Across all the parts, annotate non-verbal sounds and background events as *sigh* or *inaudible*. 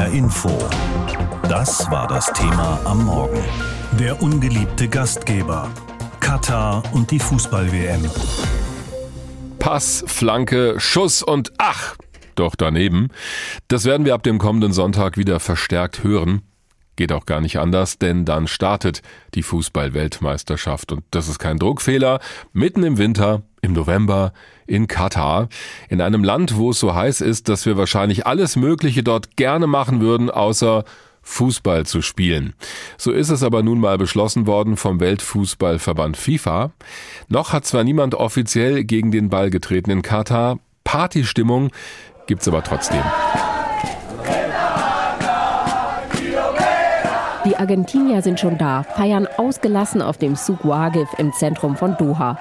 HR Info. Das war das Thema am Morgen. Der ungeliebte Gastgeber. Katar und die Fußball-WM. Pass, Flanke, Schuss und ach, doch daneben. Das werden wir ab dem kommenden Sonntag wieder verstärkt hören. Geht auch gar nicht anders, denn dann startet die Fußball-Weltmeisterschaft. Und das ist kein Druckfehler. Mitten im Winter, im November, in Katar. In einem Land, wo es so heiß ist, dass wir wahrscheinlich alles Mögliche dort gerne machen würden, außer Fußball zu spielen. So ist es aber nun mal beschlossen worden vom Weltfußballverband FIFA. Noch hat zwar niemand offiziell gegen den Ball getreten in Katar. Partystimmung gibt's aber trotzdem. Die Argentinier sind schon da, feiern ausgelassen auf dem Souk Waqif im Zentrum von Doha.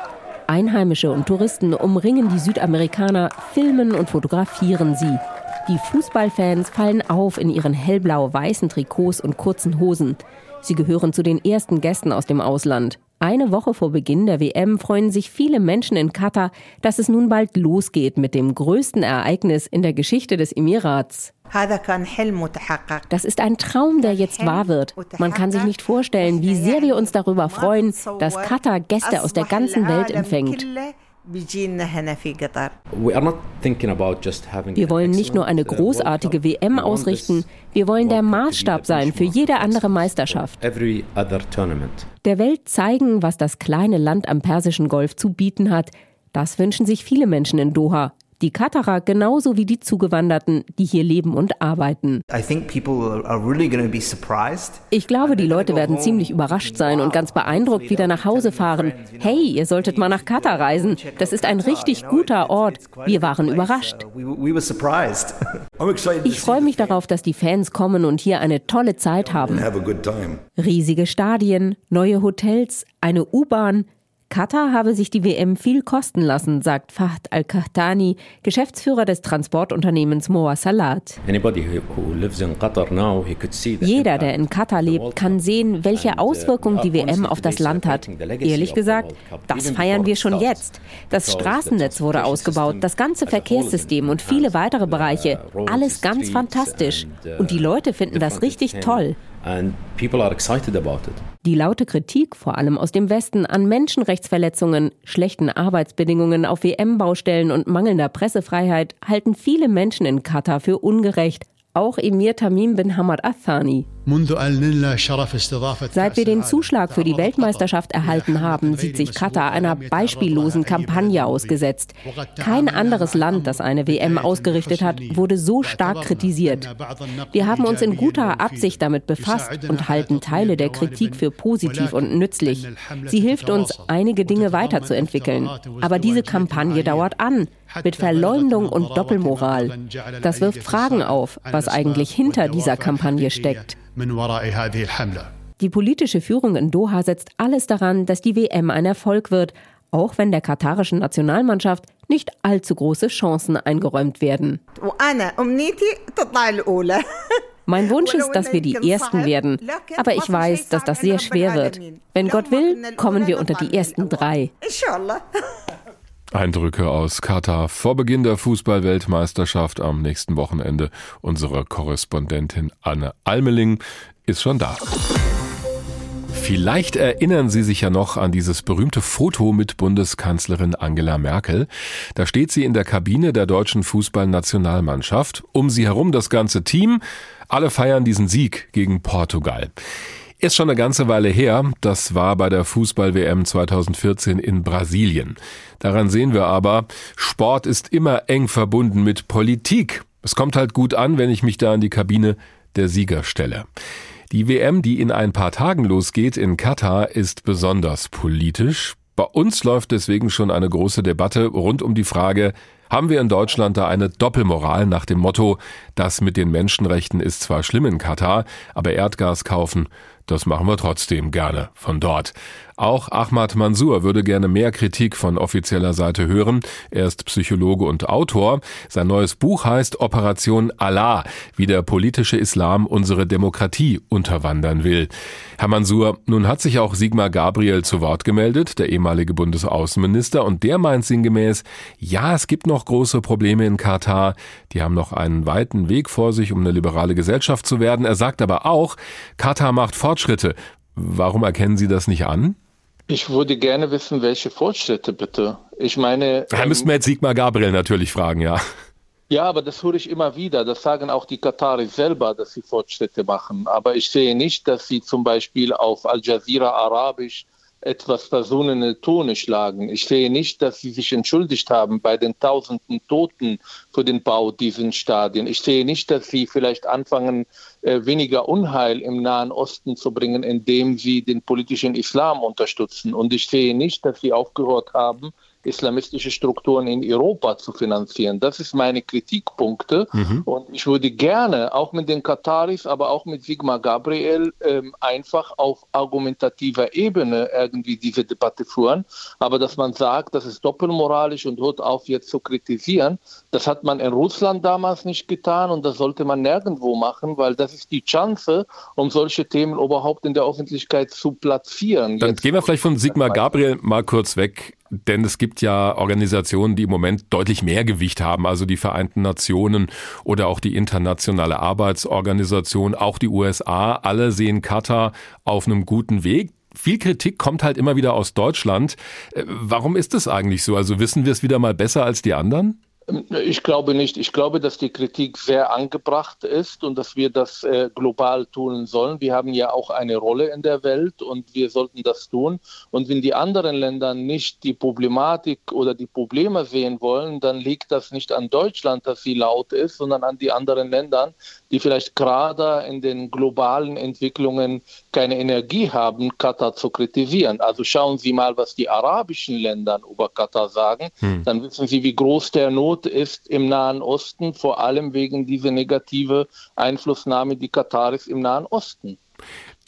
Einheimische und Touristen umringen die Südamerikaner, filmen und fotografieren sie. Die Fußballfans fallen auf in ihren hellblau-weißen Trikots und kurzen Hosen. Sie gehören zu den ersten Gästen aus dem Ausland. Eine Woche vor Beginn der WM freuen sich viele Menschen in Katar, dass es nun bald losgeht mit dem größten Ereignis in der Geschichte des Emirats. Das ist ein Traum, der jetzt wahr wird. Man kann sich nicht vorstellen, wie sehr wir uns darüber freuen, dass Katar Gäste aus der ganzen Welt empfängt. Wir wollen nicht nur eine großartige WM ausrichten, wir wollen der Maßstab sein für jede andere Meisterschaft. Der Welt zeigen, was das kleine Land am Persischen Golf zu bieten hat. Das wünschen sich viele Menschen in Doha. Die Katarer genauso wie die Zugewanderten, die hier leben und arbeiten. Ich glaube, die Leute werden ziemlich überrascht sein und ganz beeindruckt wieder nach Hause fahren. Hey, ihr solltet mal nach Katar reisen. Das ist ein richtig guter Ort. Wir waren überrascht. Ich freue mich darauf, dass die Fans kommen und hier eine tolle Zeit haben. Riesige Stadien, neue Hotels, eine U-Bahn, Katar habe sich die WM viel kosten lassen, sagt Fahd Al-Kahtani, Geschäftsführer des Transportunternehmens Moa Salat. Jeder, der in Katar lebt, kann sehen, welche uh, Auswirkungen die WM auf das Land hat. Ehrlich gesagt, das feiern wir schon jetzt. Das Straßennetz wurde ausgebaut, das ganze Verkehrssystem und viele weitere Bereiche. Uh, Alles ganz fantastisch. Und die Leute finden das richtig toll. Die laute Kritik, vor allem aus dem Westen, an Menschenrechtsverletzungen, schlechten Arbeitsbedingungen auf WM-Baustellen und mangelnder Pressefreiheit halten viele Menschen in Katar für ungerecht, auch Emir Tamim bin Hamad Athani. Seit wir den Zuschlag für die Weltmeisterschaft erhalten haben, sieht sich Katar einer beispiellosen Kampagne ausgesetzt. Kein anderes Land, das eine WM ausgerichtet hat, wurde so stark kritisiert. Wir haben uns in guter Absicht damit befasst und halten Teile der Kritik für positiv und nützlich. Sie hilft uns, einige Dinge weiterzuentwickeln. Aber diese Kampagne dauert an, mit Verleumdung und Doppelmoral. Das wirft Fragen auf, was eigentlich hinter dieser Kampagne steckt. Die politische Führung in Doha setzt alles daran, dass die WM ein Erfolg wird, auch wenn der katarischen Nationalmannschaft nicht allzu große Chancen eingeräumt werden. Mein Wunsch ist, dass wir die Ersten werden, aber ich weiß, dass das sehr schwer wird. Wenn Gott will, kommen wir unter die ersten drei. Eindrücke aus Katar vor Beginn der Fußball-Weltmeisterschaft am nächsten Wochenende. Unsere Korrespondentin Anne Almeling ist schon da. Vielleicht erinnern Sie sich ja noch an dieses berühmte Foto mit Bundeskanzlerin Angela Merkel. Da steht sie in der Kabine der deutschen Fußballnationalmannschaft. Um sie herum das ganze Team. Alle feiern diesen Sieg gegen Portugal. Ist schon eine ganze Weile her. Das war bei der Fußball-WM 2014 in Brasilien. Daran sehen wir aber, Sport ist immer eng verbunden mit Politik. Es kommt halt gut an, wenn ich mich da an die Kabine der Sieger stelle. Die WM, die in ein paar Tagen losgeht in Katar, ist besonders politisch. Bei uns läuft deswegen schon eine große Debatte rund um die Frage, haben wir in Deutschland da eine Doppelmoral nach dem Motto, das mit den Menschenrechten ist zwar schlimm in Katar, aber Erdgas kaufen, das machen wir trotzdem gerne von dort. Auch Ahmad Mansour würde gerne mehr Kritik von offizieller Seite hören. Er ist Psychologe und Autor. Sein neues Buch heißt Operation Allah, wie der politische Islam unsere Demokratie unterwandern will. Herr Mansour, nun hat sich auch Sigmar Gabriel zu Wort gemeldet, der ehemalige Bundesaußenminister, und der meint sinngemäß, ja, es gibt noch große Probleme in Katar. Die haben noch einen weiten Weg vor sich, um eine liberale Gesellschaft zu werden. Er sagt aber auch, Katar macht Fortschritte. Warum erkennen Sie das nicht an? Ich würde gerne wissen, welche Fortschritte bitte. Ich meine. Da ähm, müssten wir jetzt Sigmar Gabriel natürlich fragen, ja. Ja, aber das höre ich immer wieder. Das sagen auch die Kataris selber, dass sie Fortschritte machen. Aber ich sehe nicht, dass sie zum Beispiel auf Al Jazeera Arabisch etwas versöhnende Tone schlagen. Ich sehe nicht, dass sie sich entschuldigt haben bei den tausenden Toten für den Bau dieser Stadien. Ich sehe nicht, dass sie vielleicht anfangen, äh, weniger Unheil im Nahen Osten zu bringen, indem sie den politischen Islam unterstützen. Und ich sehe nicht, dass sie aufgehört haben, islamistische Strukturen in Europa zu finanzieren. Das ist meine Kritikpunkte. Mhm. Und ich würde gerne auch mit den Kataris, aber auch mit Sigmar Gabriel ähm, einfach auf argumentativer Ebene irgendwie diese Debatte führen. Aber dass man sagt, das ist doppelmoralisch und hört auf jetzt zu kritisieren, das hat man in Russland damals nicht getan und das sollte man nirgendwo machen, weil das ist die Chance, um solche Themen überhaupt in der Öffentlichkeit zu platzieren. Dann jetzt gehen wir vielleicht von Sigmar Gabriel mal kurz weg. Denn es gibt ja Organisationen, die im Moment deutlich mehr Gewicht haben, also die Vereinten Nationen oder auch die Internationale Arbeitsorganisation, auch die USA, alle sehen Katar auf einem guten Weg. Viel Kritik kommt halt immer wieder aus Deutschland. Äh, warum ist das eigentlich so? Also wissen wir es wieder mal besser als die anderen? Ich glaube nicht. Ich glaube, dass die Kritik sehr angebracht ist und dass wir das äh, global tun sollen. Wir haben ja auch eine Rolle in der Welt und wir sollten das tun. Und wenn die anderen Länder nicht die Problematik oder die Probleme sehen wollen, dann liegt das nicht an Deutschland, dass sie laut ist, sondern an die anderen Länder, die vielleicht gerade in den globalen Entwicklungen keine Energie haben, Katar zu kritisieren. Also schauen Sie mal, was die arabischen Länder über Katar sagen. Hm. Dann wissen Sie, wie groß der Not ist im Nahen Osten, vor allem wegen dieser negative Einflussnahme die Kataris im Nahen Osten.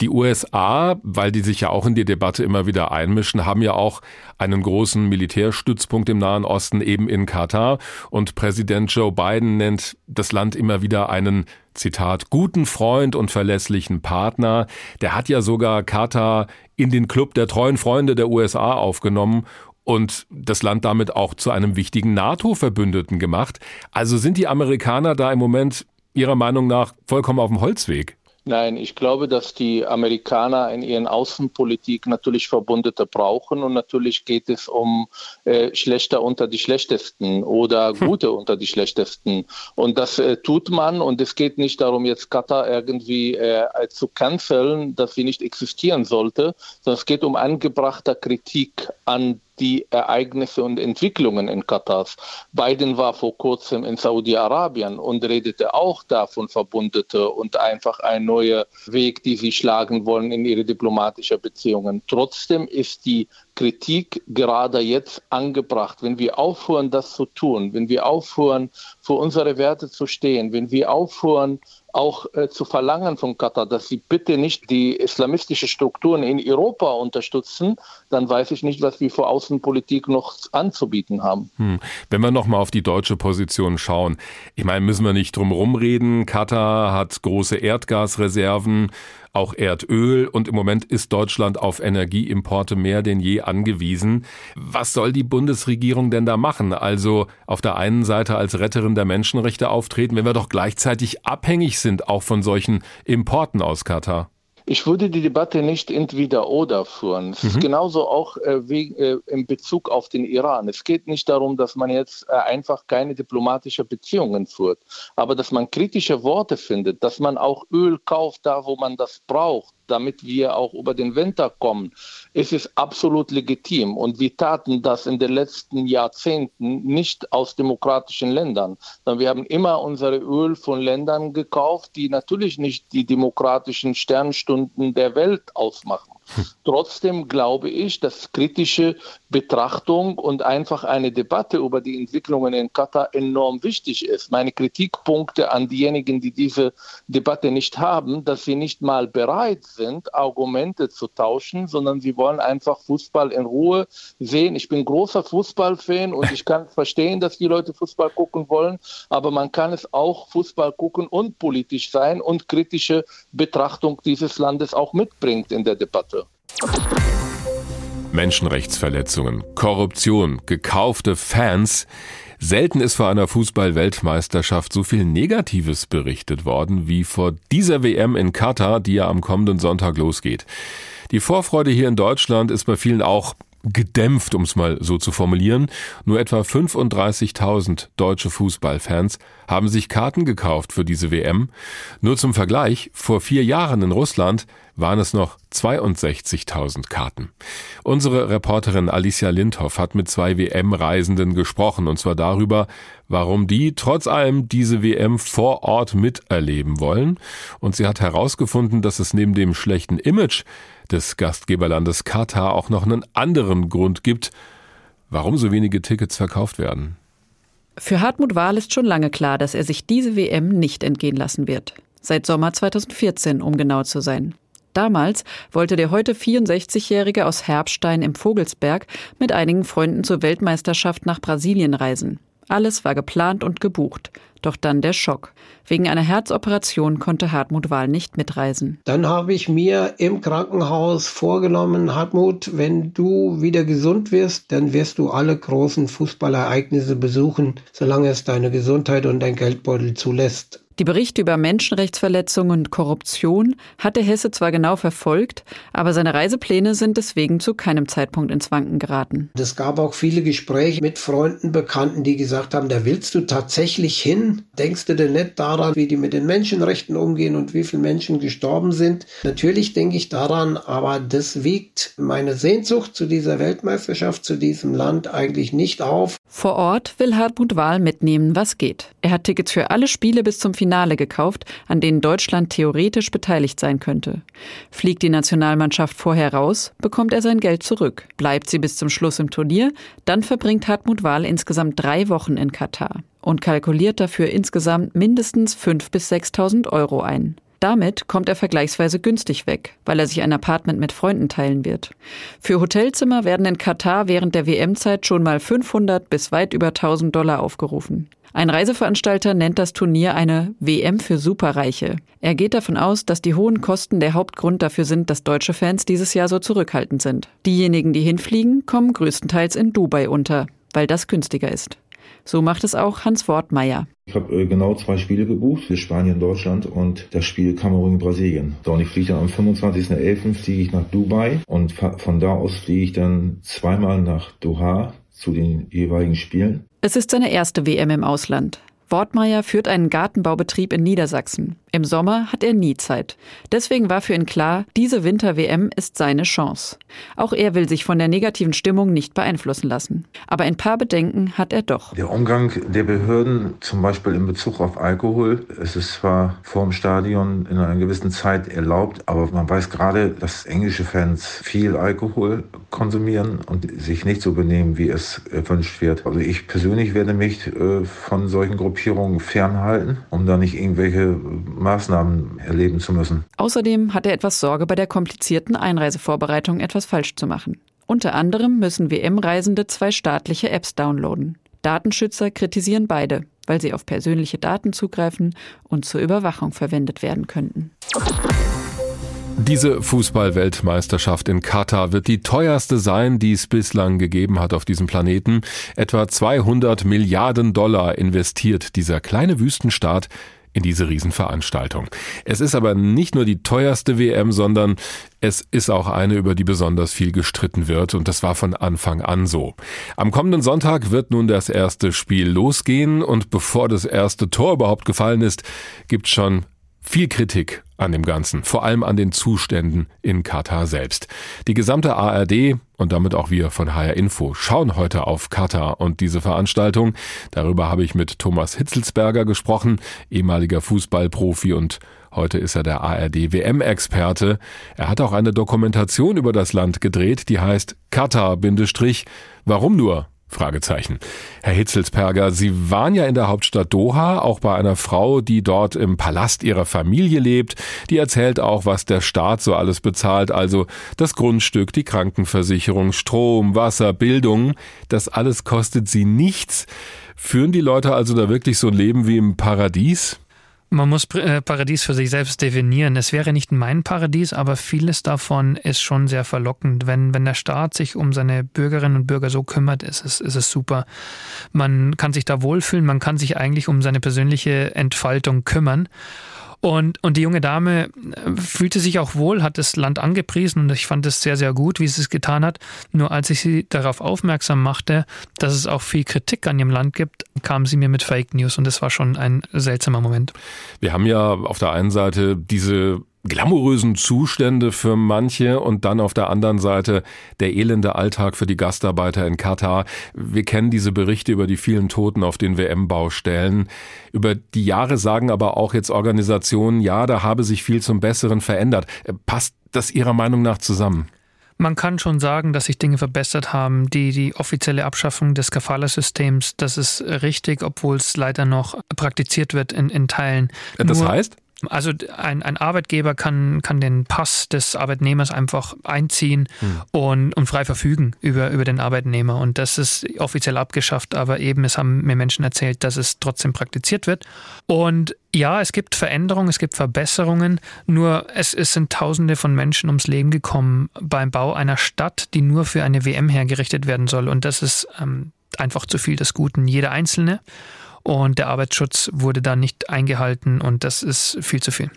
Die USA, weil die sich ja auch in die Debatte immer wieder einmischen, haben ja auch einen großen Militärstützpunkt im Nahen Osten eben in Katar. Und Präsident Joe Biden nennt das Land immer wieder einen, Zitat, guten Freund und verlässlichen Partner. Der hat ja sogar Katar in den Club der treuen Freunde der USA aufgenommen und das Land damit auch zu einem wichtigen NATO-Verbündeten gemacht. Also sind die Amerikaner da im Moment Ihrer Meinung nach vollkommen auf dem Holzweg? Nein, ich glaube, dass die Amerikaner in ihren Außenpolitik natürlich Verbündete brauchen und natürlich geht es um äh, Schlechter unter die Schlechtesten oder hm. Gute hm. unter die Schlechtesten. Und das äh, tut man und es geht nicht darum, jetzt Katar irgendwie äh, zu canceln, dass sie nicht existieren sollte, sondern es geht um angebrachte Kritik an die Ereignisse und Entwicklungen in Katar. Biden war vor kurzem in Saudi-Arabien und redete auch davon Verbündete und einfach ein neuer Weg, die sie schlagen wollen in ihre diplomatischen Beziehungen. Trotzdem ist die Kritik gerade jetzt angebracht. Wenn wir aufhören, das zu tun, wenn wir aufhören, für unsere Werte zu stehen, wenn wir aufhören, auch äh, zu verlangen von Katar, dass sie bitte nicht die islamistischen Strukturen in Europa unterstützen, dann weiß ich nicht, was wir vor Außenpolitik noch anzubieten haben. Hm. Wenn wir nochmal auf die deutsche Position schauen, ich meine, müssen wir nicht drum rumreden. Katar hat große Erdgasreserven auch Erdöl und im Moment ist Deutschland auf Energieimporte mehr denn je angewiesen. Was soll die Bundesregierung denn da machen? Also auf der einen Seite als Retterin der Menschenrechte auftreten, wenn wir doch gleichzeitig abhängig sind auch von solchen Importen aus Katar. Ich würde die Debatte nicht entweder oder führen. Es mhm. ist genauso auch äh, wie, äh, in Bezug auf den Iran. Es geht nicht darum, dass man jetzt äh, einfach keine diplomatischen Beziehungen führt, aber dass man kritische Worte findet, dass man auch Öl kauft da, wo man das braucht, damit wir auch über den Winter kommen, ist es absolut legitim. Und wir taten das in den letzten Jahrzehnten nicht aus demokratischen Ländern, sondern wir haben immer unsere Öl von Ländern gekauft, die natürlich nicht die demokratischen Sternstunden der Welt ausmachen. Hm. Trotzdem glaube ich, dass kritische Betrachtung und einfach eine Debatte über die Entwicklungen in Katar enorm wichtig ist. Meine Kritikpunkte an diejenigen, die diese Debatte nicht haben, dass sie nicht mal bereit sind, Argumente zu tauschen, sondern sie wollen einfach Fußball in Ruhe sehen. Ich bin großer Fußballfan und ich kann *laughs* verstehen, dass die Leute Fußball gucken wollen, aber man kann es auch Fußball gucken und politisch sein und kritische Betrachtung dieses Landes auch mitbringt in der Debatte. Menschenrechtsverletzungen, Korruption, gekaufte Fans. Selten ist vor einer Fußball-Weltmeisterschaft so viel Negatives berichtet worden wie vor dieser WM in Katar, die ja am kommenden Sonntag losgeht. Die Vorfreude hier in Deutschland ist bei vielen auch gedämpft, um es mal so zu formulieren. Nur etwa 35.000 deutsche Fußballfans haben sich Karten gekauft für diese WM. Nur zum Vergleich, vor vier Jahren in Russland waren es noch 62.000 Karten. Unsere Reporterin Alicia Lindhoff hat mit zwei WM-Reisenden gesprochen, und zwar darüber, warum die trotz allem diese WM vor Ort miterleben wollen. Und sie hat herausgefunden, dass es neben dem schlechten Image des Gastgeberlandes Katar auch noch einen anderen Grund gibt, warum so wenige Tickets verkauft werden. Für Hartmut Wahl ist schon lange klar, dass er sich diese WM nicht entgehen lassen wird. Seit Sommer 2014, um genau zu sein. Damals wollte der heute 64-Jährige aus Herbstein im Vogelsberg mit einigen Freunden zur Weltmeisterschaft nach Brasilien reisen. Alles war geplant und gebucht. Doch dann der Schock. Wegen einer Herzoperation konnte Hartmut Wahl nicht mitreisen. Dann habe ich mir im Krankenhaus vorgenommen, Hartmut, wenn du wieder gesund wirst, dann wirst du alle großen Fußballereignisse besuchen, solange es deine Gesundheit und dein Geldbeutel zulässt. Die Berichte über Menschenrechtsverletzungen und Korruption hatte Hesse zwar genau verfolgt, aber seine Reisepläne sind deswegen zu keinem Zeitpunkt ins Wanken geraten. Es gab auch viele Gespräche mit Freunden, Bekannten, die gesagt haben, da willst du tatsächlich hin? Denkst du denn nicht daran, wie die mit den Menschenrechten umgehen und wie viele Menschen gestorben sind? Natürlich denke ich daran, aber das wiegt meine Sehnsucht zu dieser Weltmeisterschaft, zu diesem Land eigentlich nicht auf. Vor Ort will Hartmut Wahl mitnehmen, was geht. Er hat Tickets für alle Spiele bis zum Finale gekauft, an denen Deutschland theoretisch beteiligt sein könnte. Fliegt die Nationalmannschaft vorher raus, bekommt er sein Geld zurück. Bleibt sie bis zum Schluss im Turnier, dann verbringt Hartmut Wahl insgesamt drei Wochen in Katar und kalkuliert dafür insgesamt mindestens 5.000 bis 6.000 Euro ein. Damit kommt er vergleichsweise günstig weg, weil er sich ein Apartment mit Freunden teilen wird. Für Hotelzimmer werden in Katar während der WM-Zeit schon mal 500 bis weit über 1000 Dollar aufgerufen. Ein Reiseveranstalter nennt das Turnier eine WM für Superreiche. Er geht davon aus, dass die hohen Kosten der Hauptgrund dafür sind, dass deutsche Fans dieses Jahr so zurückhaltend sind. Diejenigen, die hinfliegen, kommen größtenteils in Dubai unter, weil das günstiger ist. So macht es auch Hans Wortmeier. Ich habe äh, genau zwei Spiele gebucht für Spanien, Deutschland und das Spiel Kamerun, Brasilien. So, und ich fliege dann am 25.11. fliege ich nach Dubai und von da aus fliege ich dann zweimal nach Doha zu den jeweiligen Spielen. Es ist seine erste WM im Ausland. Wortmeier führt einen Gartenbaubetrieb in Niedersachsen. Im Sommer hat er nie Zeit. Deswegen war für ihn klar, diese Winter-WM ist seine Chance. Auch er will sich von der negativen Stimmung nicht beeinflussen lassen. Aber ein paar Bedenken hat er doch. Der Umgang der Behörden, zum Beispiel in Bezug auf Alkohol, es ist zwar vor dem Stadion in einer gewissen Zeit erlaubt, aber man weiß gerade, dass englische Fans viel Alkohol konsumieren und sich nicht so benehmen, wie es erwünscht wird. Also ich persönlich werde mich äh, von solchen Gruppierungen fernhalten, um da nicht irgendwelche Maßnahmen erleben zu müssen. Außerdem hat er etwas Sorge, bei der komplizierten Einreisevorbereitung etwas falsch zu machen. Unter anderem müssen WM-Reisende zwei staatliche Apps downloaden. Datenschützer kritisieren beide, weil sie auf persönliche Daten zugreifen und zur Überwachung verwendet werden könnten. Diese Fußballweltmeisterschaft in Katar wird die teuerste sein, die es bislang gegeben hat auf diesem Planeten. Etwa 200 Milliarden Dollar investiert dieser kleine Wüstenstaat in diese Riesenveranstaltung. Es ist aber nicht nur die teuerste WM, sondern es ist auch eine, über die besonders viel gestritten wird und das war von Anfang an so. Am kommenden Sonntag wird nun das erste Spiel losgehen und bevor das erste Tor überhaupt gefallen ist, gibt schon viel Kritik an dem Ganzen, vor allem an den Zuständen in Katar selbst. Die gesamte ARD und damit auch wir von HR Info schauen heute auf Katar und diese Veranstaltung. Darüber habe ich mit Thomas Hitzelsberger gesprochen, ehemaliger Fußballprofi und Heute ist er der ARD WM-Experte. Er hat auch eine Dokumentation über das Land gedreht, die heißt Katar, Warum nur? Fragezeichen. Herr Hitzelsperger, Sie waren ja in der Hauptstadt Doha, auch bei einer Frau, die dort im Palast ihrer Familie lebt. Die erzählt auch, was der Staat so alles bezahlt, also das Grundstück, die Krankenversicherung, Strom, Wasser, Bildung. Das alles kostet sie nichts. Führen die Leute also da wirklich so ein Leben wie im Paradies? Man muss äh, Paradies für sich selbst definieren. Es wäre nicht mein Paradies, aber vieles davon ist schon sehr verlockend. Wenn, wenn der Staat sich um seine Bürgerinnen und Bürger so kümmert, ist es, ist es super. Man kann sich da wohlfühlen, man kann sich eigentlich um seine persönliche Entfaltung kümmern. Und, und die junge Dame äh, fühlte sich auch wohl, hat das Land angepriesen und ich fand es sehr, sehr gut, wie sie es getan hat. Nur als ich sie darauf aufmerksam machte, dass es auch viel Kritik an ihrem Land gibt, kam sie mir mit Fake News und das war schon ein seltsamer Moment. Wir haben ja auf der einen Seite diese glamourösen Zustände für manche und dann auf der anderen Seite der elende Alltag für die Gastarbeiter in Katar. Wir kennen diese Berichte über die vielen Toten auf den WM-Baustellen. Über die Jahre sagen aber auch jetzt Organisationen, ja, da habe sich viel zum Besseren verändert. Passt das Ihrer Meinung nach zusammen? Man kann schon sagen, dass sich Dinge verbessert haben. Die, die offizielle Abschaffung des Kafala-Systems, das ist richtig, obwohl es leider noch praktiziert wird in, in Teilen. Das Nur, heißt? Also ein, ein Arbeitgeber kann, kann den Pass des Arbeitnehmers einfach einziehen hm. und, und frei verfügen über, über den Arbeitnehmer. Und das ist offiziell abgeschafft, aber eben, es haben mir Menschen erzählt, dass es trotzdem praktiziert wird. Und ja, es gibt Veränderungen, es gibt Verbesserungen, nur es, es sind Tausende von Menschen ums Leben gekommen beim Bau einer Stadt, die nur für eine WM hergerichtet werden soll. Und das ist ähm, einfach zu viel des Guten. Jeder Einzelne und der Arbeitsschutz wurde da nicht eingehalten und das ist viel zu viel.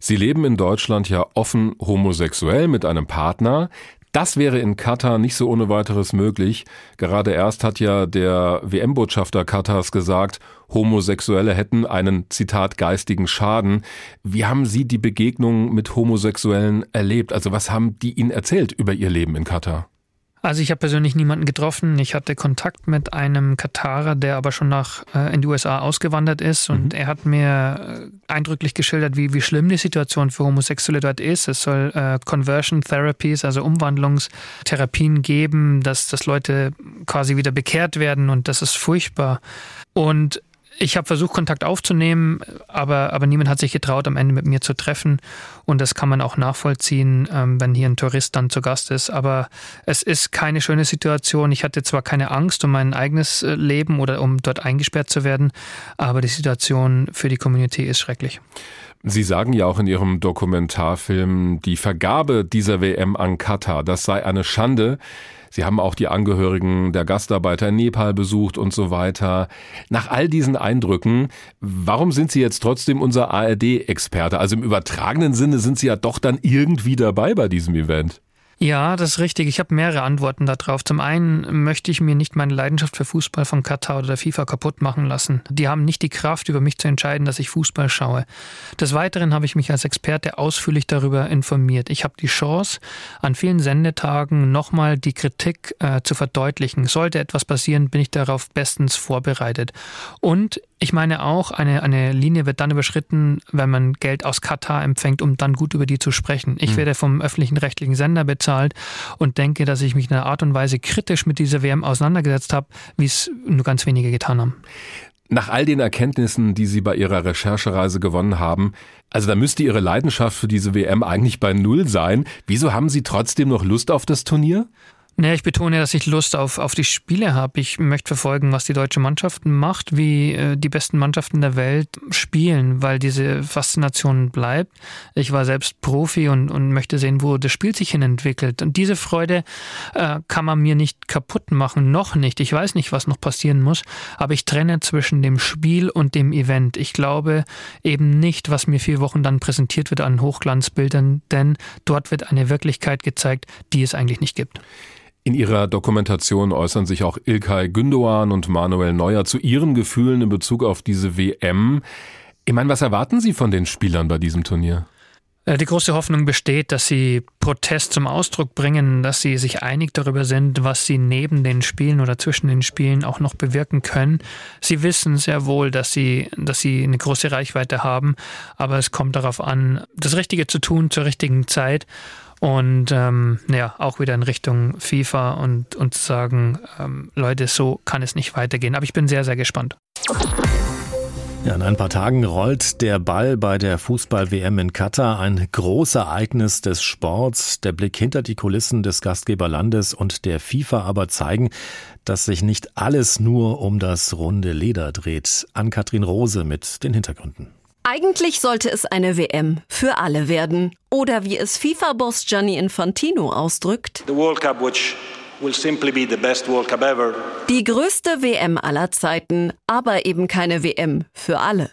Sie leben in Deutschland ja offen homosexuell mit einem Partner. Das wäre in Katar nicht so ohne weiteres möglich. Gerade erst hat ja der WM-Botschafter Katars gesagt, Homosexuelle hätten einen, Zitat, geistigen Schaden. Wie haben Sie die Begegnung mit Homosexuellen erlebt? Also was haben die Ihnen erzählt über ihr Leben in Katar? Also ich habe persönlich niemanden getroffen. Ich hatte Kontakt mit einem Katarer, der aber schon nach äh, in die USA ausgewandert ist und mhm. er hat mir äh, eindrücklich geschildert, wie, wie schlimm die Situation für Homosexuelle dort ist. Es soll äh, Conversion Therapies, also Umwandlungstherapien geben, dass, dass Leute quasi wieder bekehrt werden und das ist furchtbar. Und ich habe versucht, Kontakt aufzunehmen, aber, aber niemand hat sich getraut, am Ende mit mir zu treffen. Und das kann man auch nachvollziehen, ähm, wenn hier ein Tourist dann zu Gast ist. Aber es ist keine schöne Situation. Ich hatte zwar keine Angst um mein eigenes äh, Leben oder um dort eingesperrt zu werden, aber die Situation für die Community ist schrecklich. Sie sagen ja auch in Ihrem Dokumentarfilm, die Vergabe dieser WM an Katar, das sei eine Schande. Sie haben auch die Angehörigen der Gastarbeiter in Nepal besucht und so weiter. Nach all diesen Eindrücken, warum sind Sie jetzt trotzdem unser ARD-Experte? Also im übertragenen Sinne sind Sie ja doch dann irgendwie dabei bei diesem Event. Ja, das ist richtig. Ich habe mehrere Antworten darauf. Zum einen möchte ich mir nicht meine Leidenschaft für Fußball von Katar oder der FIFA kaputt machen lassen. Die haben nicht die Kraft, über mich zu entscheiden, dass ich Fußball schaue. Des Weiteren habe ich mich als Experte ausführlich darüber informiert. Ich habe die Chance, an vielen Sendetagen nochmal die Kritik äh, zu verdeutlichen. Sollte etwas passieren, bin ich darauf bestens vorbereitet. Und ich meine auch, eine, eine Linie wird dann überschritten, wenn man Geld aus Katar empfängt, um dann gut über die zu sprechen. Ich mhm. werde vom öffentlichen rechtlichen Sender bezahlt und denke, dass ich mich in einer Art und Weise kritisch mit dieser WM auseinandergesetzt habe, wie es nur ganz wenige getan haben. Nach all den Erkenntnissen, die Sie bei Ihrer Recherchereise gewonnen haben, also da müsste Ihre Leidenschaft für diese WM eigentlich bei Null sein. Wieso haben Sie trotzdem noch Lust auf das Turnier? Naja, ich betone, dass ich Lust auf, auf die Spiele habe. Ich möchte verfolgen, was die deutsche Mannschaft macht, wie äh, die besten Mannschaften der Welt spielen, weil diese Faszination bleibt. Ich war selbst Profi und, und möchte sehen, wo das Spiel sich hin entwickelt. Und diese Freude äh, kann man mir nicht kaputt machen, noch nicht. Ich weiß nicht, was noch passieren muss, aber ich trenne zwischen dem Spiel und dem Event. Ich glaube eben nicht, was mir vier Wochen dann präsentiert wird an Hochglanzbildern, denn dort wird eine Wirklichkeit gezeigt, die es eigentlich nicht gibt. In ihrer Dokumentation äußern sich auch Ilkay Gündoğan und Manuel Neuer zu ihren Gefühlen in Bezug auf diese WM. Ich meine, was erwarten Sie von den Spielern bei diesem Turnier? Äh, die große Hoffnung besteht, dass sie Protest zum Ausdruck bringen, dass sie sich einig darüber sind, was sie neben den Spielen oder zwischen den Spielen auch noch bewirken können. Sie wissen sehr wohl, dass sie, dass sie eine große Reichweite haben, aber es kommt darauf an, das Richtige zu tun zur richtigen Zeit und ähm, ja, auch wieder in Richtung FIFA und, und zu sagen, ähm, Leute, so kann es nicht weitergehen. Aber ich bin sehr, sehr gespannt. Ja, in ein paar Tagen rollt der Ball bei der Fußball-WM in Katar. Ein großes Ereignis des Sports. Der Blick hinter die Kulissen des Gastgeberlandes und der FIFA aber zeigen, dass sich nicht alles nur um das runde Leder dreht. An Katrin Rose mit den Hintergründen. Eigentlich sollte es eine WM für alle werden. Oder wie es FIFA-Boss Gianni Infantino ausdrückt. The World Cup, which die größte WM aller Zeiten, aber eben keine WM für alle.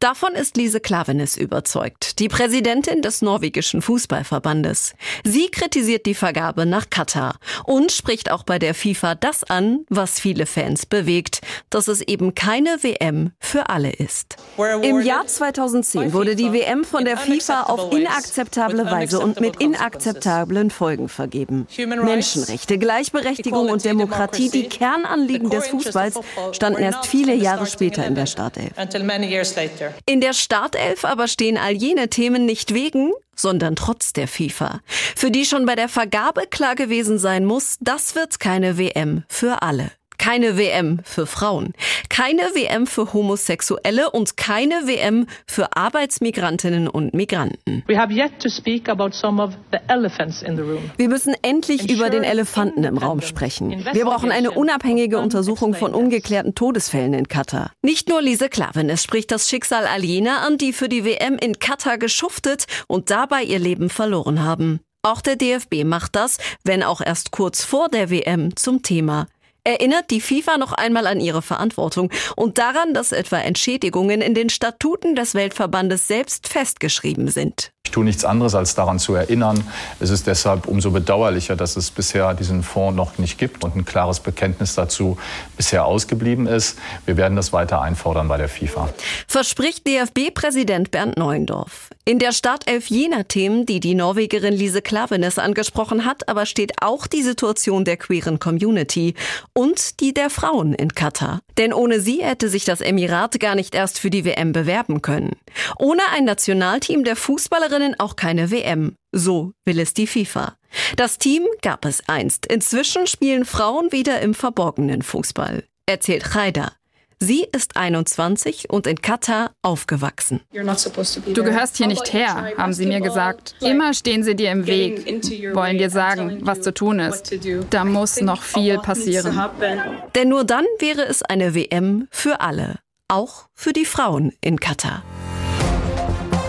Davon ist Lise Klavenes überzeugt, die Präsidentin des norwegischen Fußballverbandes. Sie kritisiert die Vergabe nach Katar und spricht auch bei der FIFA das an, was viele Fans bewegt, dass es eben keine WM für alle ist. Im Jahr 2010 wurde die WM von der FIFA auf inakzeptable Weise und mit inakzeptablen Folgen vergeben. Menschenrechte, Gleichberechtigung und Demokratie, die Kernanliegen des Fußballs, standen erst viele Jahre später in der Startelf. In der Startelf aber stehen all jene Themen nicht wegen, sondern trotz der FIFA. Für die schon bei der Vergabe klar gewesen sein muss, das wird keine WM für alle. Keine WM für Frauen, keine WM für Homosexuelle und keine WM für Arbeitsmigrantinnen und Migranten. Wir müssen endlich über den Elefanten im Raum sprechen. Wir brauchen eine unabhängige Untersuchung von ungeklärten Todesfällen in Katar. Nicht nur Lise Klavenes spricht das Schicksal all jener an, die für die WM in Katar geschuftet und dabei ihr Leben verloren haben. Auch der DFB macht das, wenn auch erst kurz vor der WM, zum Thema erinnert die FIFA noch einmal an ihre Verantwortung und daran, dass etwa Entschädigungen in den Statuten des Weltverbandes selbst festgeschrieben sind. Ich tue nichts anderes, als daran zu erinnern. Es ist deshalb umso bedauerlicher, dass es bisher diesen Fonds noch nicht gibt und ein klares Bekenntnis dazu bisher ausgeblieben ist. Wir werden das weiter einfordern bei der FIFA. Verspricht DFB-Präsident Bernd Neuendorf. In der Startelf jener Themen, die die Norwegerin Lise Klavenes angesprochen hat, aber steht auch die Situation der queeren Community und die der Frauen in Katar. Denn ohne sie hätte sich das Emirat gar nicht erst für die WM bewerben können. Ohne ein Nationalteam der Fußballerinnen Fußballerinnen auch keine WM. So will es die FIFA. Das Team gab es einst. Inzwischen spielen Frauen wieder im verborgenen Fußball. Erzählt Khaider. Sie ist 21 und in Katar aufgewachsen. Du gehörst hier nicht her, haben sie mir gesagt. Immer stehen sie dir im Weg, wollen dir sagen, was zu tun ist. Da muss noch viel passieren. Denn nur dann wäre es eine WM für alle, auch für die Frauen in Katar.